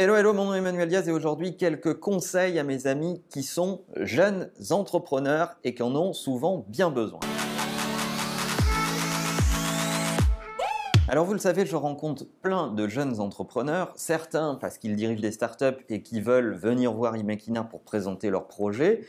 Hello, hello, mon nom est Emmanuel Diaz et aujourd'hui quelques conseils à mes amis qui sont jeunes entrepreneurs et qui en ont souvent bien besoin. Alors vous le savez, je rencontre plein de jeunes entrepreneurs, certains parce qu'ils dirigent des startups et qui veulent venir voir Imakina pour présenter leurs projets,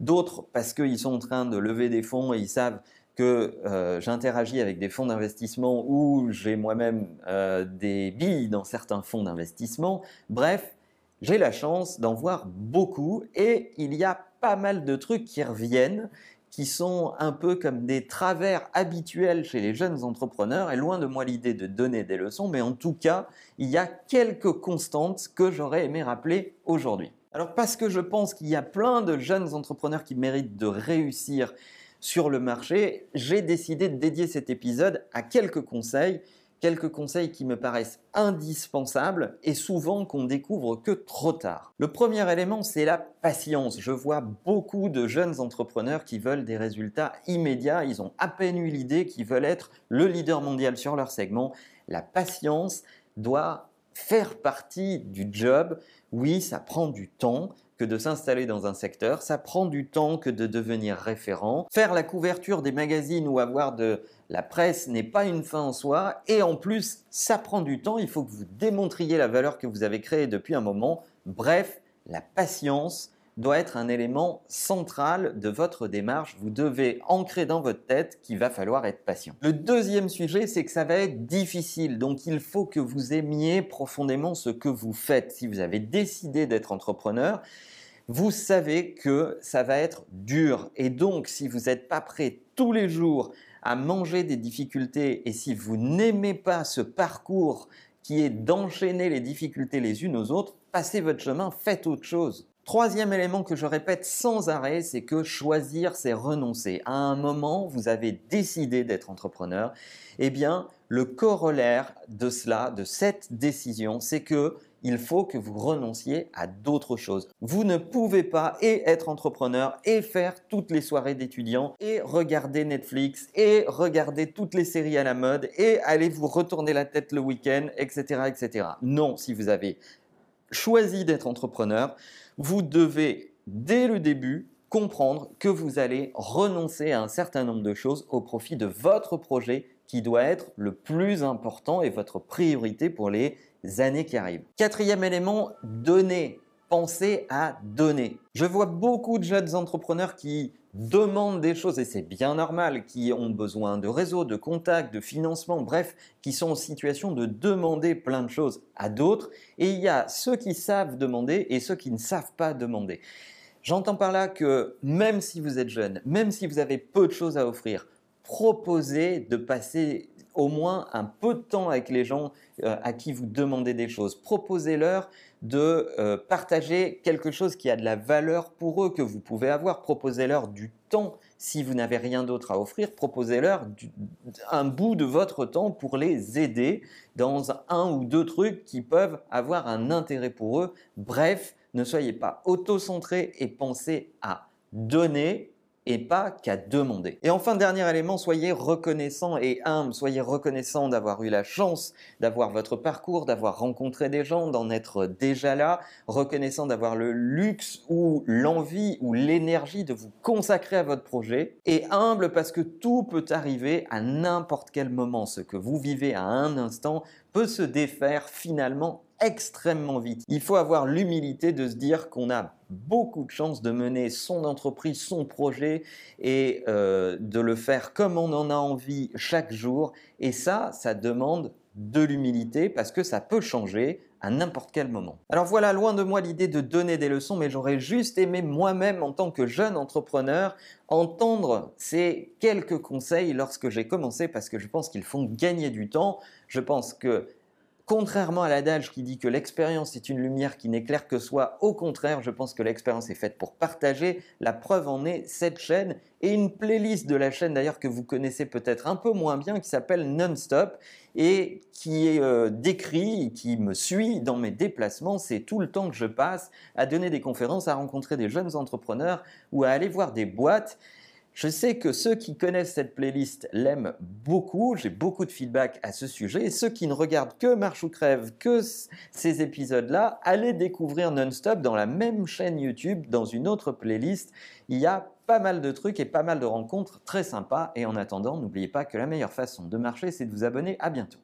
d'autres parce qu'ils sont en train de lever des fonds et ils savent que euh, j'interagis avec des fonds d'investissement ou j'ai moi-même euh, des billes dans certains fonds d'investissement. Bref, j'ai la chance d'en voir beaucoup et il y a pas mal de trucs qui reviennent qui sont un peu comme des travers habituels chez les jeunes entrepreneurs, et loin de moi l'idée de donner des leçons, mais en tout cas, il y a quelques constantes que j'aurais aimé rappeler aujourd'hui. Alors parce que je pense qu'il y a plein de jeunes entrepreneurs qui méritent de réussir sur le marché, j'ai décidé de dédier cet épisode à quelques conseils, quelques conseils qui me paraissent indispensables et souvent qu'on découvre que trop tard. Le premier élément, c'est la patience. Je vois beaucoup de jeunes entrepreneurs qui veulent des résultats immédiats, ils ont à peine eu l'idée qu'ils veulent être le leader mondial sur leur segment. La patience doit faire partie du job. Oui, ça prend du temps, que de s'installer dans un secteur, ça prend du temps que de devenir référent. Faire la couverture des magazines ou avoir de la presse n'est pas une fin en soi et en plus, ça prend du temps, il faut que vous démontriez la valeur que vous avez créée depuis un moment. Bref, la patience, doit être un élément central de votre démarche. Vous devez ancrer dans votre tête qu'il va falloir être patient. Le deuxième sujet, c'est que ça va être difficile. Donc il faut que vous aimiez profondément ce que vous faites. Si vous avez décidé d'être entrepreneur, vous savez que ça va être dur. Et donc, si vous n'êtes pas prêt tous les jours à manger des difficultés et si vous n'aimez pas ce parcours qui est d'enchaîner les difficultés les unes aux autres, passez votre chemin, faites autre chose. Troisième élément que je répète sans arrêt, c'est que choisir, c'est renoncer. À un moment, vous avez décidé d'être entrepreneur. Eh bien, le corollaire de cela, de cette décision, c'est que il faut que vous renonciez à d'autres choses. Vous ne pouvez pas être entrepreneur et faire toutes les soirées d'étudiants et regarder Netflix et regarder toutes les séries à la mode et aller vous retourner la tête le week-end, etc. Non, si vous avez choisi d'être entrepreneur, vous devez dès le début comprendre que vous allez renoncer à un certain nombre de choses au profit de votre projet qui doit être le plus important et votre priorité pour les années qui arrivent. Quatrième élément, donner. Pensez à donner. Je vois beaucoup de jeunes entrepreneurs qui demandent des choses, et c'est bien normal, qui ont besoin de réseaux, de contacts, de financement, bref, qui sont en situation de demander plein de choses à d'autres. Et il y a ceux qui savent demander et ceux qui ne savent pas demander. J'entends par là que même si vous êtes jeune, même si vous avez peu de choses à offrir, proposez de passer au moins un peu de temps avec les gens euh, à qui vous demandez des choses. Proposez-leur de euh, partager quelque chose qui a de la valeur pour eux que vous pouvez avoir. Proposez-leur du temps si vous n'avez rien d'autre à offrir. Proposez-leur un bout de votre temps pour les aider dans un ou deux trucs qui peuvent avoir un intérêt pour eux. Bref, ne soyez pas auto-centré et pensez à donner et pas qu'à demander. Et enfin, dernier élément, soyez reconnaissant et humble, soyez reconnaissant d'avoir eu la chance d'avoir votre parcours, d'avoir rencontré des gens, d'en être déjà là, reconnaissant d'avoir le luxe ou l'envie ou l'énergie de vous consacrer à votre projet, et humble parce que tout peut arriver à n'importe quel moment. Ce que vous vivez à un instant peut se défaire finalement extrêmement vite. Il faut avoir l'humilité de se dire qu'on a beaucoup de chances de mener son entreprise, son projet et euh, de le faire comme on en a envie chaque jour. Et ça, ça demande de l'humilité parce que ça peut changer à n'importe quel moment. Alors voilà, loin de moi l'idée de donner des leçons, mais j'aurais juste aimé moi-même en tant que jeune entrepreneur entendre ces quelques conseils lorsque j'ai commencé parce que je pense qu'ils font gagner du temps. Je pense que Contrairement à l'adage qui dit que l'expérience est une lumière qui n'éclaire que soi, au contraire, je pense que l'expérience est faite pour partager. La preuve en est cette chaîne et une playlist de la chaîne d'ailleurs que vous connaissez peut-être un peu moins bien qui s'appelle Non-Stop et qui est euh, décrit, qui me suit dans mes déplacements. C'est tout le temps que je passe à donner des conférences, à rencontrer des jeunes entrepreneurs ou à aller voir des boîtes Je sais que ceux qui connaissent cette playlist l'aiment beaucoup, j'ai beaucoup de feedback à ce sujet, et ceux qui ne regardent que Marche ou Crève, que ces épisodes-là, allez découvrir Non-Stop dans la même chaîne YouTube, dans une autre playlist. Il y a pas mal de trucs et pas mal de rencontres très sympas, et en attendant, n'oubliez pas que la meilleure façon de marcher, c'est de vous abonner. À bientôt.